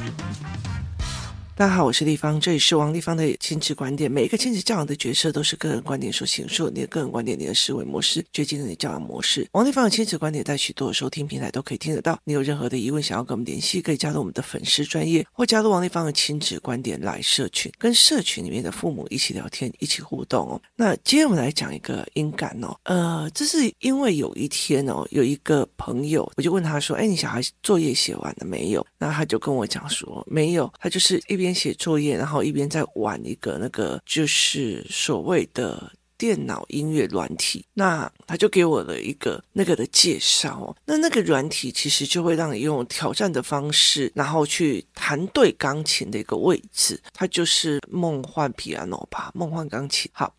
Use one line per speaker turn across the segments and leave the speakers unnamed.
Thank you. 大家好，我是丽芳，这里是王丽芳的亲子观点。每一个亲子教养的角色都是个人观点所形塑，你的个人观点，你的思维模式决定了你的教养模式。王丽芳的亲子观点在许多的收听平台都可以听得到。你有任何的疑问想要跟我们联系，可以加入我们的粉丝专业，或加入王丽芳的亲子观点来社群，跟社群里面的父母一起聊天，一起互动哦。那今天我们来讲一个音感哦，呃，这是因为有一天哦，有一个朋友，我就问他说：“哎，你小孩作业写完了没有？”那他就跟我讲说：“没有。”他就是一边。边写作业，然后一边在玩一个那个，就是所谓的电脑音乐软体。那他就给我了一个那个的介绍。那那个软体其实就会让你用挑战的方式，然后去弹对钢琴的一个位置。它就是梦幻皮安诺吧，梦幻钢琴。好。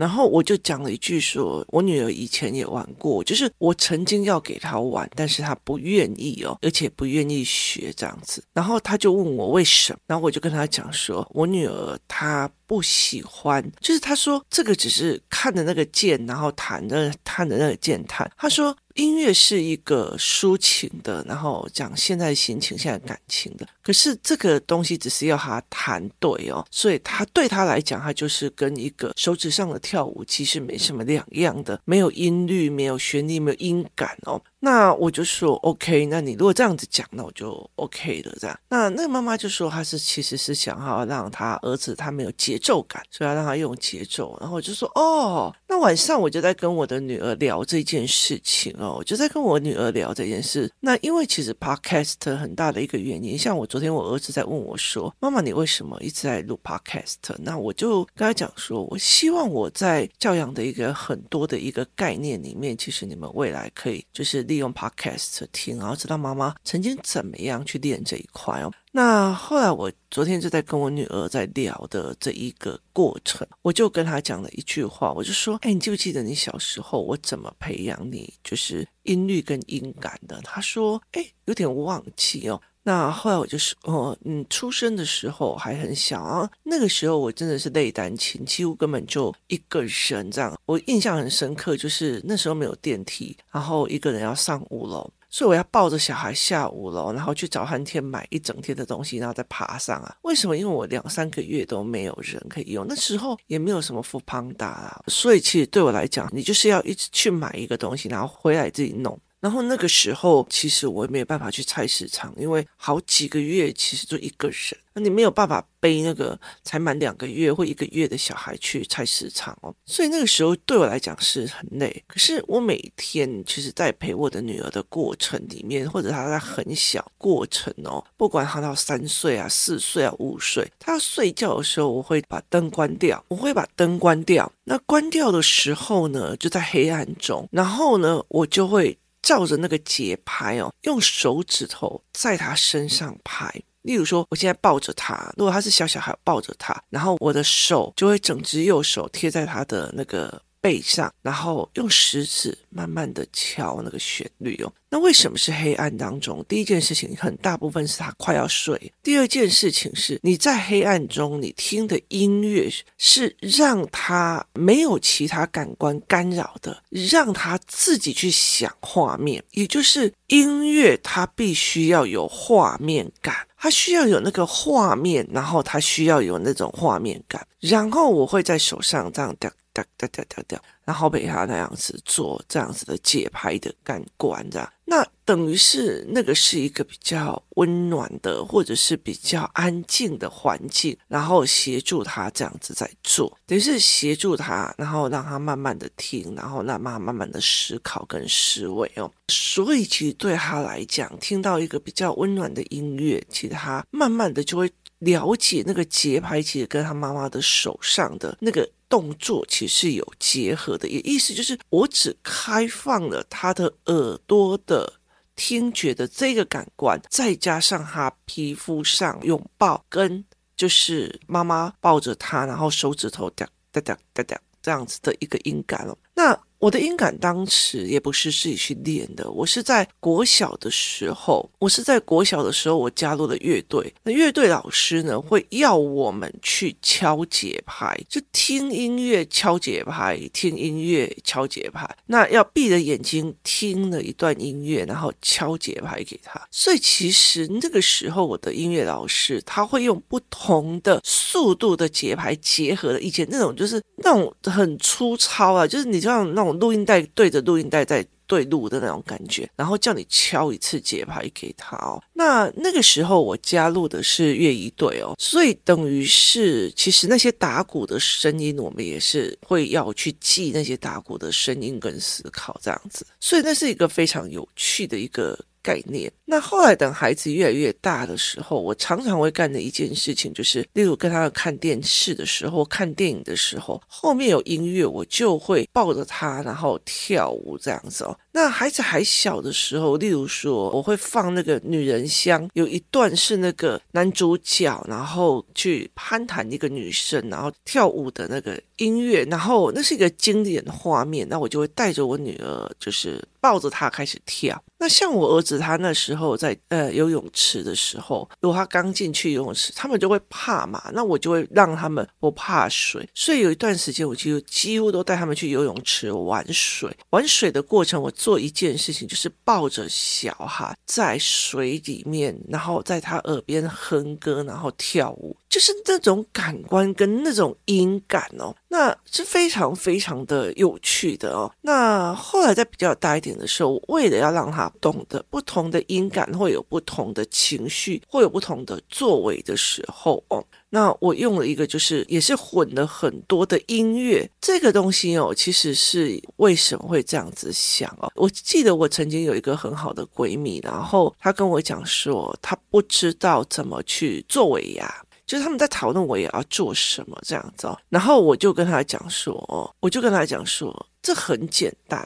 然后我就讲了一句说，我女儿以前也玩过，就是我曾经要给她玩，但是她不愿意哦，而且不愿意学这样子。然后她就问我为什么，然后我就跟她讲说，我女儿她不喜欢，就是他说这个只是看的那个键，然后弹的弹的那个键弹。他说。音乐是一个抒情的，然后讲现在心情、现在感情的。可是这个东西只是要他弹对哦，所以他对他来讲，他就是跟一个手指上的跳舞机是没什么两样的，没有音律，没有旋律，没有音感哦。那我就说 OK，那你如果这样子讲，那我就 OK 了。这样，那那个妈妈就说，她是其实是想要让她儿子他没有节奏感，所以要让他用节奏。然后我就说哦，那晚上我就在跟我的女儿聊这件事情哦，我就在跟我女儿聊这件事。那因为其实 Podcast 很大的一个原因，像我昨天我儿子在问我说，妈妈你为什么一直在录 Podcast？那我就跟他讲说，我希望我在教养的一个很多的一个概念里面，其实你们未来可以就是。利用 Podcast 听，然后知道妈妈曾经怎么样去练这一块哦。那后来我昨天就在跟我女儿在聊的这一个过程，我就跟她讲了一句话，我就说：“哎，你记不记得你小时候我怎么培养你，就是音律跟音感的？”她说：“哎，有点忘记哦。”那后来我就说，哦，嗯，出生的时候还很小啊，那个时候我真的是类单亲，几乎根本就一个人这样。我印象很深刻，就是那时候没有电梯，然后一个人要上五楼，所以我要抱着小孩下五楼，然后去找汉天买一整天的东西，然后再爬上啊。为什么？因为我两三个月都没有人可以用，那时候也没有什么富胖大啊，所以其实对我来讲，你就是要一直去买一个东西，然后回来自己弄。然后那个时候，其实我也没有办法去菜市场，因为好几个月其实就一个人，那你没有办法背那个才满两个月或一个月的小孩去菜市场哦。所以那个时候对我来讲是很累。可是我每天其实，在陪我的女儿的过程里面，或者她在很小过程哦，不管她到三岁啊、四岁啊、五岁，她要睡觉的时候，我会把灯关掉，我会把灯关掉。那关掉的时候呢，就在黑暗中，然后呢，我就会。照着那个节拍哦，用手指头在他身上拍。例如说，我现在抱着他，如果他是小小孩，抱着他，然后我的手就会整只右手贴在他的那个。背上，然后用食指慢慢的敲那个旋律哦。那为什么是黑暗当中？第一件事情，很大部分是他快要睡。第二件事情是，你在黑暗中，你听的音乐是让他没有其他感官干扰的，让他自己去想画面。也就是音乐，它必须要有画面感，它需要有那个画面，然后它需要有那种画面感。然后我会在手上这样的。哒哒哒哒哒，然后被他那样子做这样子的节拍的感官，这样，那等于是那个是一个比较温暖的，或者是比较安静的环境，然后协助他这样子在做，等于是协助他，然后让他慢慢的听，然后让他慢慢的思考跟思维哦。所以其实对他来讲，听到一个比较温暖的音乐，其实他慢慢的就会了解那个节拍，其实跟他妈妈的手上的那个。动作其实有结合的，也意思就是我只开放了他的耳朵的听觉的这个感官，再加上他皮肤上拥抱跟就是妈妈抱着他，然后手指头哒哒哒哒这样子的一个音感哦。那我的音感当时也不是自己去练的，我是在国小的时候，我是在国小的时候，我加入了乐队。那乐队老师呢，会要我们去敲节拍，就听音乐敲节拍，听音乐敲节拍。那要闭着眼睛听了一段音乐，然后敲节拍给他。所以其实那个时候，我的音乐老师他会用不同的速度的节拍结合了以前那种就是那种很粗糙啊，就是你像那种。录音带对着录音带在对录的那种感觉，然后叫你敲一次节拍给他哦。那那个时候我加入的是乐仪队哦，所以等于是其实那些打鼓的声音，我们也是会要去记那些打鼓的声音跟思考这样子。所以那是一个非常有趣的一个。概念。那后来等孩子越来越大的时候，我常常会干的一件事情，就是例如跟他看电视的时候、看电影的时候，后面有音乐，我就会抱着他，然后跳舞这样子哦。那孩子还小的时候，例如说，我会放那个《女人香》，有一段是那个男主角，然后去攀谈一个女生，然后跳舞的那个音乐，然后那是一个经典的画面，那我就会带着我女儿，就是抱着他开始跳。那像我儿子，他那时候在呃游泳池的时候，如果他刚进去游泳池，他们就会怕嘛，那我就会让他们不怕水，所以有一段时间，我就几乎都带他们去游泳池玩水。玩水的过程，我。做一件事情，就是抱着小孩在水里面，然后在他耳边哼歌，然后跳舞，就是那种感官跟那种音感哦，那是非常非常的有趣的哦。那后来在比较大一点的时候，为了要让他懂得不同的音感会有不同的情绪，会有不同的作为的时候哦。那我用了一个，就是也是混了很多的音乐，这个东西哦，其实是为什么会这样子想哦？我记得我曾经有一个很好的闺蜜，然后她跟我讲说，她不知道怎么去做尾牙，就是他们在讨论我也要做什么这样子哦。然后我就跟他讲说，我就跟他讲说，这很简单。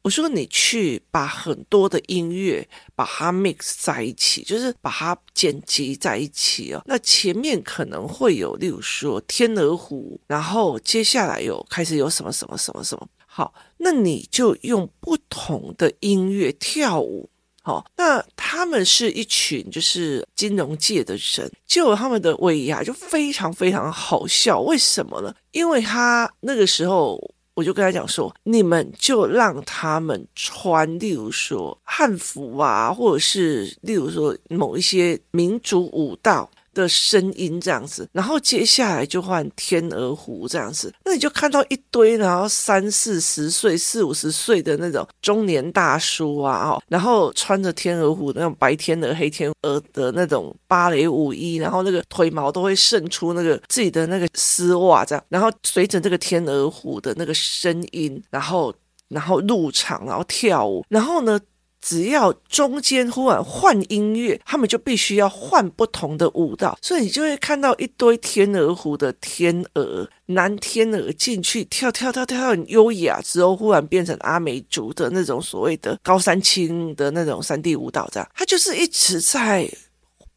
我说你去把很多的音乐把它 mix 在一起，就是把它剪辑在一起哦。那前面可能会有，例如说天鹅湖，然后接下来有开始有什么什么什么什么。好，那你就用不同的音乐跳舞。好，那他们是一群就是金融界的人，就他们的尾牙就非常非常好笑。为什么呢？因为他那个时候。我就跟他讲说，你们就让他们穿，例如说汉服啊，或者是例如说某一些民族舞蹈。的声音这样子，然后接下来就换天鹅湖这样子，那你就看到一堆，然后三四十岁、四五十岁的那种中年大叔啊，哦，然后穿着天鹅湖那种白天鹅、黑天鹅的那种芭蕾舞衣，然后那个腿毛都会渗出那个自己的那个丝袜这样，然后随着这个天鹅湖的那个声音，然后然后入场，然后跳舞，然后呢，只要中间忽然换音乐，他们就必须要换不同的舞蹈，所以你就会看到一堆天鹅湖的天鹅男天鹅进去跳跳跳跳很优雅，之后忽然变成阿美族的那种所谓的高山青的那种山地舞蹈，这样，他就是一直在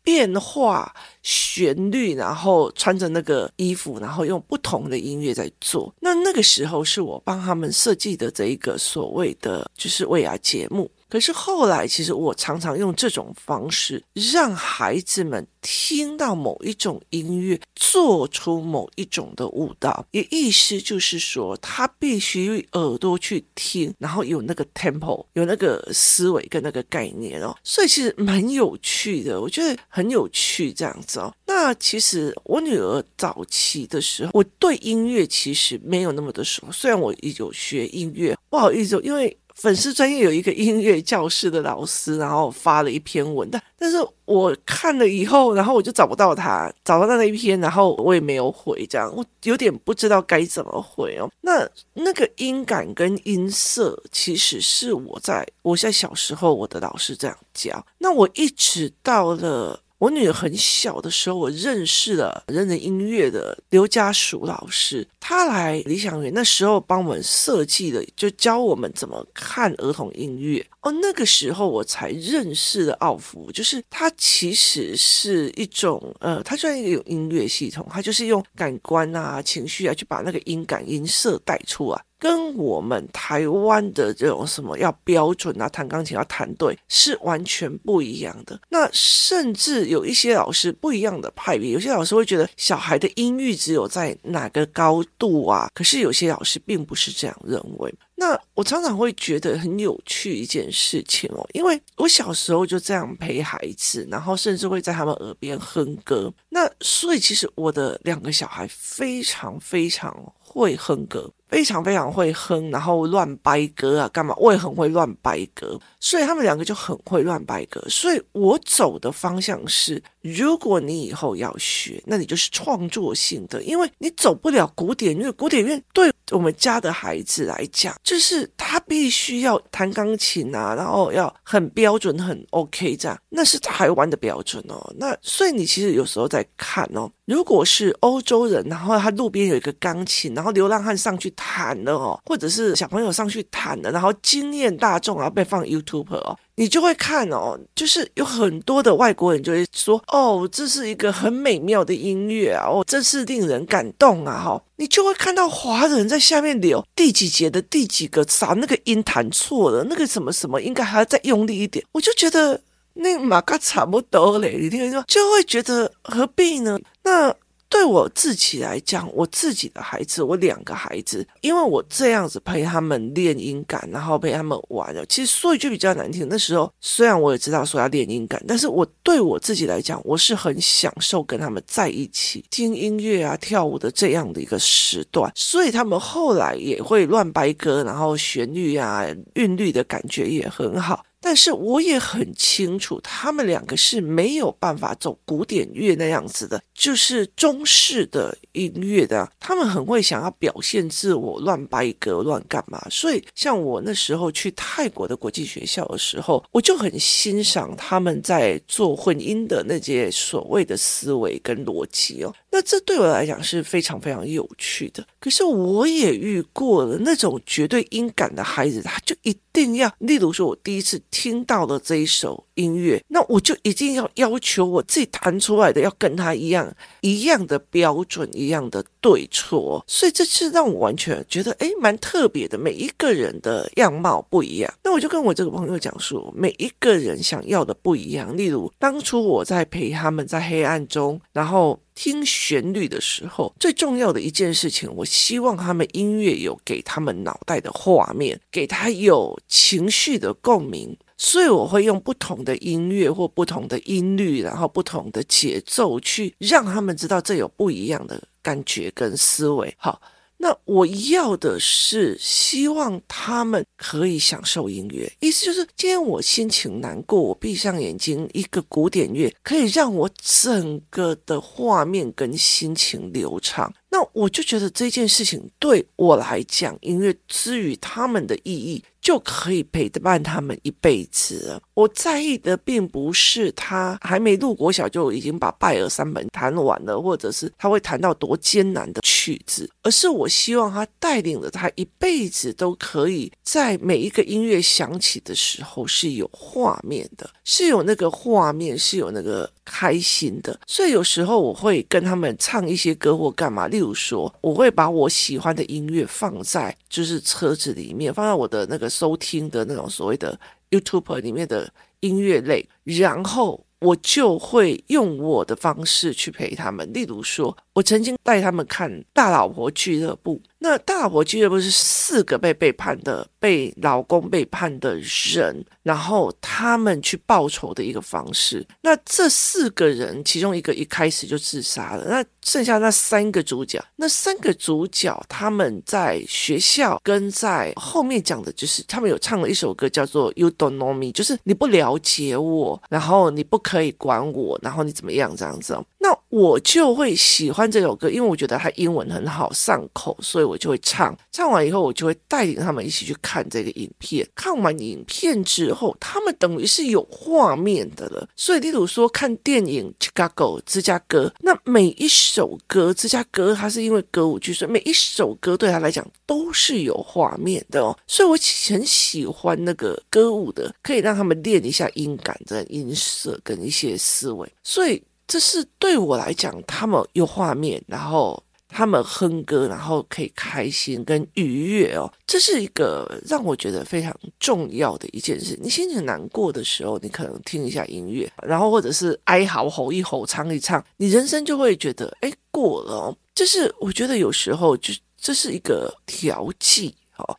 变化旋律，然后穿着那个衣服，然后用不同的音乐在做。那那个时候是我帮他们设计的这一个所谓的就是未来节目。可是后来，其实我常常用这种方式，让孩子们听到某一种音乐，做出某一种的舞蹈。也意思就是说，他必须用耳朵去听，然后有那个 tempo，有那个思维跟那个概念哦。所以其实蛮有趣的，我觉得很有趣这样子哦。那其实我女儿早期的时候，我对音乐其实没有那么的熟，虽然我有学音乐，不好意思，因为。粉丝专业有一个音乐教室的老师，然后发了一篇文，但但是我看了以后，然后我就找不到他，找到那一篇，然后我也没有回，这样我有点不知道该怎么回哦。那那个音感跟音色，其实是我在我在小时候我的老师这样教，那我一直到了。我女儿很小的时候，我认识了人人音乐的刘家淑老师，他来理想园那时候帮我们设计的，就教我们怎么看儿童音乐。哦，那个时候我才认识了奥福，就是它其实是一种呃，它虽然一个有音乐系统，它就是用感官啊、情绪啊，去把那个音感、音色带出来。跟我们台湾的这种什么要标准啊，弹钢琴要弹对，是完全不一样的。那甚至有一些老师不一样的派别，有些老师会觉得小孩的音域只有在哪个高度啊，可是有些老师并不是这样认为。那我常常会觉得很有趣一件事情哦，因为我小时候就这样陪孩子，然后甚至会在他们耳边哼歌。那所以其实我的两个小孩非常非常会哼歌。非常非常会哼，然后乱掰歌啊，干嘛？我也很会乱掰歌，所以他们两个就很会乱掰歌。所以我走的方向是，如果你以后要学，那你就是创作性的，因为你走不了古典乐。古典乐对我们家的孩子来讲，就是他必须要弹钢琴啊，然后要很标准、很 OK 这样，那是台湾的标准哦。那所以你其实有时候在看哦。如果是欧洲人，然后他路边有一个钢琴，然后流浪汉上去弹了哦，或者是小朋友上去弹了，然后惊艳大众，然后被放 YouTube 哦，你就会看哦，就是有很多的外国人就会说哦，这是一个很美妙的音乐啊，哦，真是令人感动啊，哈，你就会看到华人在下面留第几节的第几个啥那个音弹错了，那个什么什么应该还要再用力一点，我就觉得。那马嘎差不多嘞，你听说就会觉得何必呢？那对我自己来讲，我自己的孩子，我两个孩子，因为我这样子陪他们练音感，然后陪他们玩了。其实说一句比较难听，那时候虽然我也知道说要练音感，但是我对我自己来讲，我是很享受跟他们在一起听音乐啊、跳舞的这样的一个时段。所以他们后来也会乱掰歌，然后旋律啊、韵律的感觉也很好。但是我也很清楚，他们两个是没有办法走古典乐那样子的，就是中式的音乐的。他们很会想要表现自我，乱掰歌，乱干嘛。所以，像我那时候去泰国的国际学校的时候，我就很欣赏他们在做混音的那些所谓的思维跟逻辑哦。那这对我来讲是非常非常有趣的。可是我也遇过了那种绝对音感的孩子，他就一定要，例如说，我第一次听到了这一首音乐，那我就一定要要求我自己弹出来的要跟他一样一样的标准，一样的对错。所以这次让我完全觉得，诶，蛮特别的。每一个人的样貌不一样，那我就跟我这个朋友讲说，每一个人想要的不一样。例如，当初我在陪他们在黑暗中，然后。听旋律的时候，最重要的一件事情，我希望他们音乐有给他们脑袋的画面，给他有情绪的共鸣，所以我会用不同的音乐或不同的音律，然后不同的节奏去让他们知道这有不一样的感觉跟思维。好。那我要的是希望他们可以享受音乐，意思就是今天我心情难过，我闭上眼睛，一个古典乐可以让我整个的画面跟心情流畅。那我就觉得这件事情对我来讲，音乐之于他们的意义。就可以陪伴他们一辈子。我在意的并不是他还没入国小就已经把拜尔三本谈完了，或者是他会谈到多艰难的曲子，而是我希望他带领着他一辈子都可以在每一个音乐响起的时候是有画面的，是有那个画面，是有那个开心的。所以有时候我会跟他们唱一些歌或干嘛，例如说，我会把我喜欢的音乐放在就是车子里面，放在我的那个。收听的那种所谓的 YouTube 里面的音乐类，然后我就会用我的方式去陪他们。例如说，我曾经带他们看《大老婆俱乐部》。那大老婆俱乐部是四个被背叛的、被老公背叛的人，然后他们去报仇的一个方式。那这四个人，其中一个一开始就自杀了。那剩下那三个主角，那三个主角他们在学校跟在后面讲的就是，他们有唱了一首歌叫做《You Don't Know Me》，就是你不了解我，然后你不可以管我，然后你怎么样这样子。那我就会喜欢这首歌，因为我觉得它英文很好上口，所以我就会唱。唱完以后，我就会带领他们一起去看这个影片。看完影片之后，他们等于是有画面的了。所以，例如说看电影《Chicago》芝加哥，那每一首歌，芝加哥它是因为歌舞剧，所以每一首歌对他来讲都是有画面的哦。所以我很喜欢那个歌舞的，可以让他们练一下音感的音色跟一些思维。所以。这是对我来讲，他们有画面，然后他们哼歌，然后可以开心跟愉悦哦，这是一个让我觉得非常重要的一件事。你心情难过的时候，你可能听一下音乐，然后或者是哀嚎吼一吼，唱一唱，你人生就会觉得哎过了哦。就是我觉得有时候就这是一个调剂。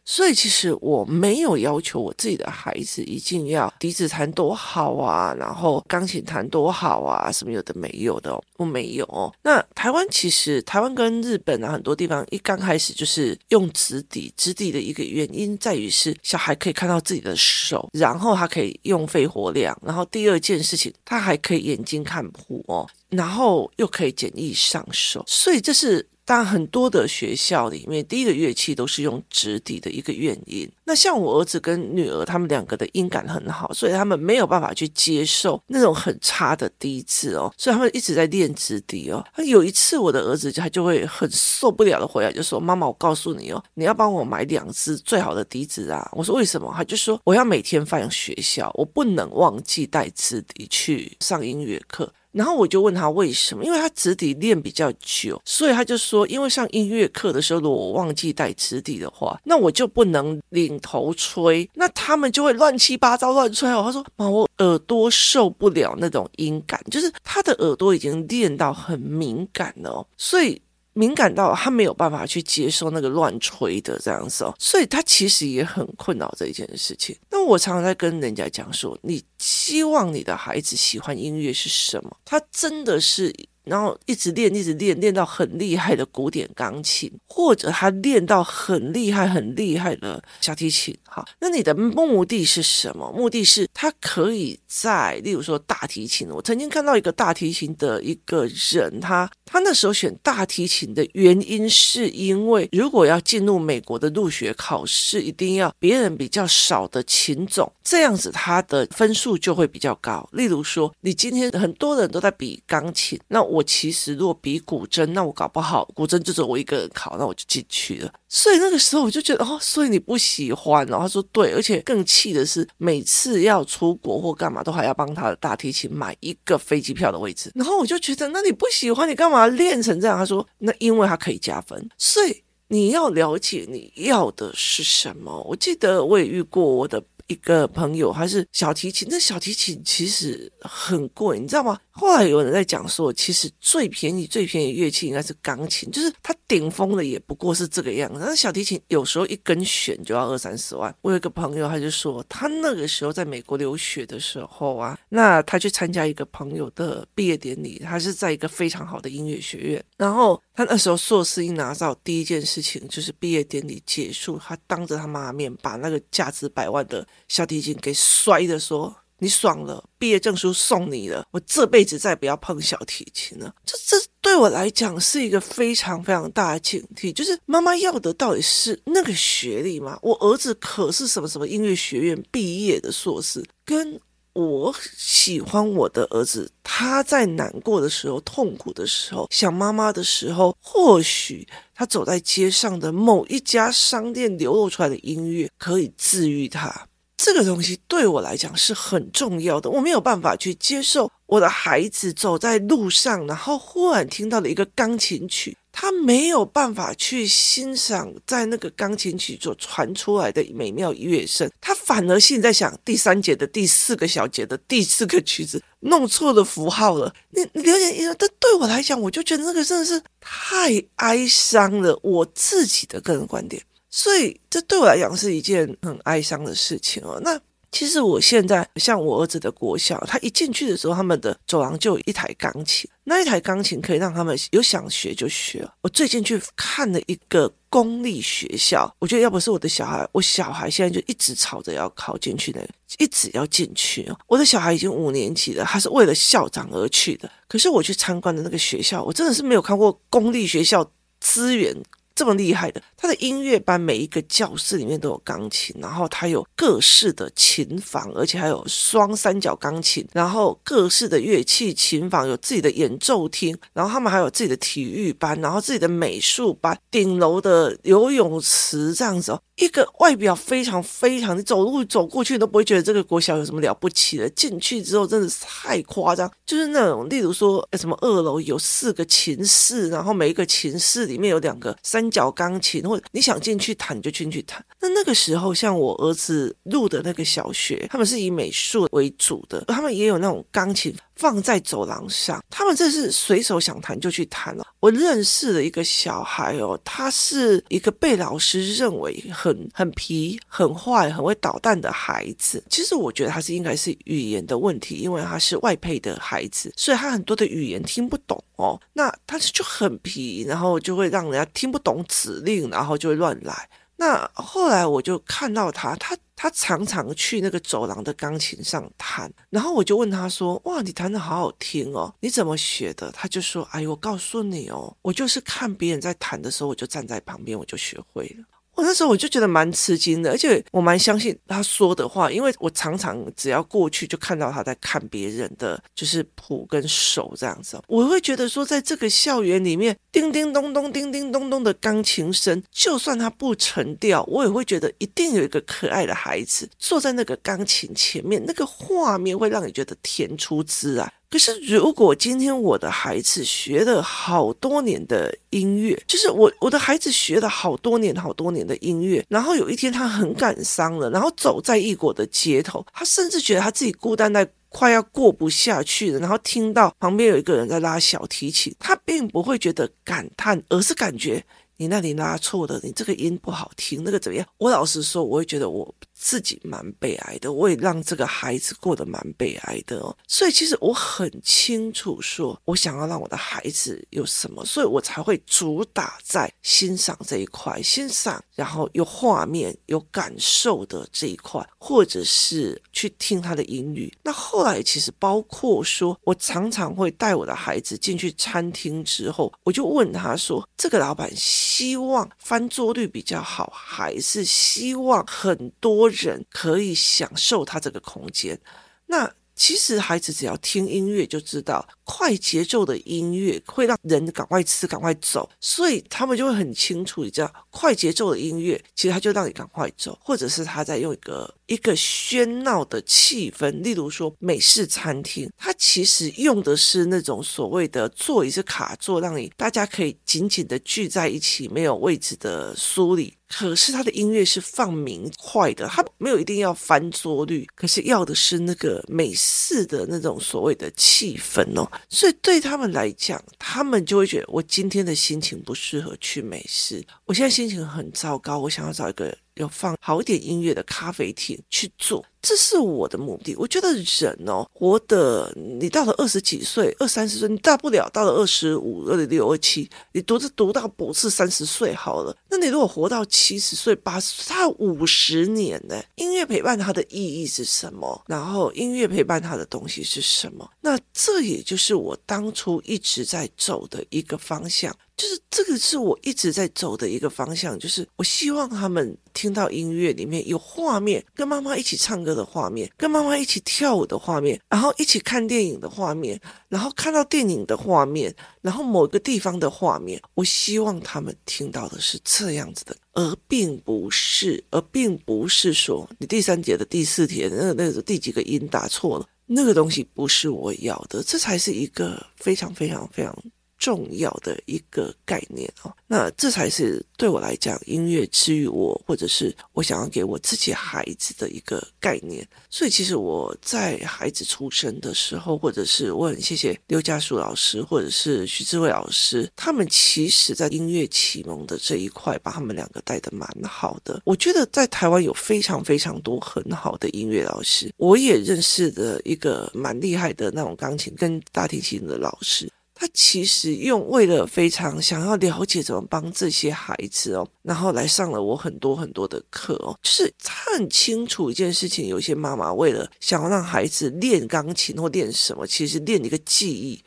所以其实我没有要求我自己的孩子一定要笛子弹多好啊，然后钢琴弹多好啊，什么有的没有的，我没有。那台湾其实台湾跟日本啊很多地方一刚开始就是用直笛，直笛的一个原因在于是小孩可以看到自己的手，然后他可以用肺活量，然后第二件事情他还可以眼睛看谱哦，然后又可以简易上手，所以这是。但很多的学校里面，第一个乐器都是用直笛的一个原因。那像我儿子跟女儿，他们两个的音感很好，所以他们没有办法去接受那种很差的笛子哦，所以他们一直在练直笛哦。有一次，我的儿子他就会很受不了的回来，就说：“妈妈，我告诉你哦，你要帮我买两支最好的笛子啊。”我说：“为什么？”他就说：“我要每天放学校，我不能忘记带直笛去上音乐课。”然后我就问他为什么，因为他直笛练比较久，所以他就说，因为上音乐课的时候，如果我忘记带直笛的话，那我就不能领头吹，那他们就会乱七八糟乱吹哦。他说：“妈，我耳朵受不了那种音感，就是他的耳朵已经练到很敏感了，所以。”敏感到他没有办法去接受那个乱吹的这样子哦，所以他其实也很困扰这一件事情。那我常常在跟人家讲说，你希望你的孩子喜欢音乐是什么？他真的是。然后一直练，一直练，练到很厉害的古典钢琴，或者他练到很厉害、很厉害的小提琴。好，那你的目的是什么？目的是他可以在，例如说大提琴。我曾经看到一个大提琴的一个人，他他那时候选大提琴的原因，是因为如果要进入美国的入学考试，一定要别人比较少的琴种，这样子他的分数就会比较高。例如说，你今天很多人都在比钢琴，那我。我其实如果比古筝，那我搞不好古筝就只有我一个人考，那我就进去了。所以那个时候我就觉得哦，所以你不喜欢哦？他说对，而且更气的是，每次要出国或干嘛，都还要帮他的大提琴买一个飞机票的位置。然后我就觉得，那你不喜欢，你干嘛练成这样？他说，那因为他可以加分。所以你要了解你要的是什么。我记得我也遇过我的。一个朋友还是小提琴，那小提琴其实很贵，你知道吗？后来有人在讲说，其实最便宜、最便宜乐器应该是钢琴，就是它顶峰的也不过是这个样子。但是小提琴有时候一根弦就要二三十万。我有一个朋友，他就说，他那个时候在美国留学的时候啊，那他去参加一个朋友的毕业典礼，他是在一个非常好的音乐学院，然后他那时候硕士一拿到，第一件事情就是毕业典礼结束，他当着他妈面把那个价值百万的。小提琴给摔的说：“你爽了，毕业证书送你了，我这辈子再不要碰小提琴了。”这这对我来讲是一个非常非常大的警惕。就是妈妈要的到底是那个学历吗？我儿子可是什么什么音乐学院毕业的硕士，跟我喜欢我的儿子，他在难过的时候、痛苦的时候、想妈妈的时候，或许他走在街上的某一家商店流露出来的音乐可以治愈他。这个东西对我来讲是很重要的，我没有办法去接受我的孩子走在路上，然后忽然听到了一个钢琴曲，他没有办法去欣赏在那个钢琴曲所传出来的美妙乐声，他反而心里在想第三节的第四个小节的第四个曲子弄错了符号了。你你了解？这对我来讲，我就觉得那个真的是太哀伤了。我自己的个人观点。所以，这对我来讲是一件很哀伤的事情哦。那其实我现在像我儿子的国小，他一进去的时候，他们的走廊就有一台钢琴，那一台钢琴可以让他们有想学就学。我最近去看了一个公立学校，我觉得要不是我的小孩，我小孩现在就一直吵着要考进去的，一直要进去哦。我的小孩已经五年级了，他是为了校长而去的。可是我去参观的那个学校，我真的是没有看过公立学校资源。这么厉害的，他的音乐班每一个教室里面都有钢琴，然后他有各式的琴房，而且还有双三角钢琴，然后各式的乐器琴房有自己的演奏厅，然后他们还有自己的体育班，然后自己的美术班，顶楼的游泳池这样子哦。一个外表非常非常，你走路走过去你都不会觉得这个国小有什么了不起的。进去之后真的是太夸张，就是那种，例如说，什么二楼有四个寝室，然后每一个寝室里面有两个三教钢琴，或你想进去弹你就进去弹。那那个时候，像我儿子入的那个小学，他们是以美术为主的，他们也有那种钢琴。放在走廊上，他们这是随手想弹就去弹了。我认识的一个小孩哦，他是一个被老师认为很很皮、很坏、很会捣蛋的孩子。其实我觉得他是应该是语言的问题，因为他是外配的孩子，所以他很多的语言听不懂哦。那他是就很皮，然后就会让人家听不懂指令，然后就会乱来。那后来我就看到他，他。他常常去那个走廊的钢琴上弹，然后我就问他说：“哇，你弹的好好听哦，你怎么学的？”他就说：“哎，我告诉你哦，我就是看别人在弹的时候，我就站在旁边，我就学会了。”我那时候我就觉得蛮吃惊的，而且我蛮相信他说的话，因为我常常只要过去就看到他在看别人的就是谱跟手这样子，我会觉得说，在这个校园里面，叮叮咚咚、叮叮咚咚的钢琴声，就算他不成调，我也会觉得一定有一个可爱的孩子坐在那个钢琴前面，那个画面会让你觉得甜出汁啊。可是，如果今天我的孩子学了好多年的音乐，就是我我的孩子学了好多年、好多年的音乐，然后有一天他很感伤了，然后走在异国的街头，他甚至觉得他自己孤单在快要过不下去了，然后听到旁边有一个人在拉小提琴，他并不会觉得感叹，而是感觉你那里拉错了，你这个音不好听，那个怎么样？我老实说，我会觉得我。自己蛮悲哀的，我也让这个孩子过得蛮悲哀的哦。所以其实我很清楚，说我想要让我的孩子有什么，所以我才会主打在欣赏这一块，欣赏，然后有画面、有感受的这一块，或者是去听他的英语。那后来其实包括说，我常常会带我的孩子进去餐厅之后，我就问他说：“这个老板希望翻桌率比较好，还是希望很多？”人可以享受他这个空间，那其实孩子只要听音乐就知道，快节奏的音乐会让人赶快吃、赶快走，所以他们就会很清楚，你知道，快节奏的音乐其实他就让你赶快走，或者是他在用一个一个喧闹的气氛，例如说美式餐厅，他其实用的是那种所谓的座椅是卡座，让你大家可以紧紧的聚在一起，没有位置的疏离。可是他的音乐是放明快的，他没有一定要翻桌率，可是要的是那个美式的那种所谓的气氛哦。所以对他们来讲，他们就会觉得我今天的心情不适合去美式，我现在心情很糟糕，我想要找一个。要放好一点音乐的咖啡厅去做，这是我的目的。我觉得人哦，活的你到了二十几岁、二三十岁，你大不了到了二十五、二六、二七，你读着读到博士三十岁好了。那你如果活到七十岁、八十岁，他五十年呢？音乐陪伴他的意义是什么？然后音乐陪伴他的东西是什么？那这也就是我当初一直在走的一个方向。就是这个是我一直在走的一个方向，就是我希望他们听到音乐里面有画面，跟妈妈一起唱歌的画面，跟妈妈一起跳舞的画面，然后一起看电影的画面，然后看到电影的画面，然后某个地方的画面，我希望他们听到的是这样子的，而并不是，而并不是说你第三节的第四节那那个第几个音打错了，那个东西不是我要的，这才是一个非常非常非常。重要的一个概念哦，那这才是对我来讲，音乐治愈我，或者是我想要给我自己孩子的一个概念。所以，其实我在孩子出生的时候，或者是我很谢谢刘家树老师，或者是徐志伟老师，他们其实在音乐启蒙的这一块，把他们两个带的蛮好的。我觉得在台湾有非常非常多很好的音乐老师，我也认识的一个蛮厉害的那种钢琴跟大提琴的老师。他其实用为了非常想要了解怎么帮这些孩子哦，然后来上了我很多很多的课哦，就是他很清楚一件事情，有些妈妈为了想要让孩子练钢琴或练什么，其实练一个记忆，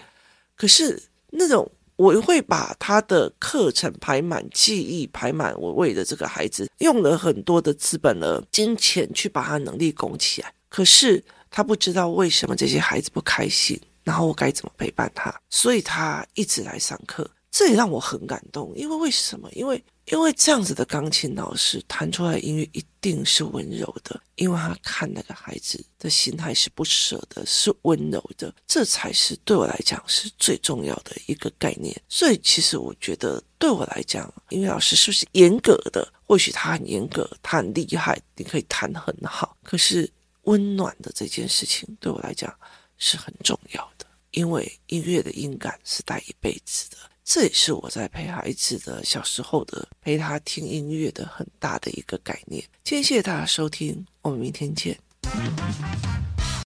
可是那种。我会把他的课程排满，记忆排满。我为了这个孩子用了很多的资本了金钱去把他能力拱起来，可是他不知道为什么这些孩子不开心，然后我该怎么陪伴他，所以他一直来上课。这也让我很感动，因为为什么？因为因为这样子的钢琴老师弹出来的音乐一定是温柔的，因为他看那个孩子的心态是不舍的，是温柔的，这才是对我来讲是最重要的一个概念。所以其实我觉得对我来讲，音乐老师是不是严格的？或许他很严格，他很厉害，你可以弹很好。可是温暖的这件事情对我来讲是很重要的，因为音乐的音感是带一辈子的。这也是我在陪孩子的小时候的陪他听音乐的很大的一个概念。今天谢谢大家收听，我们明天见。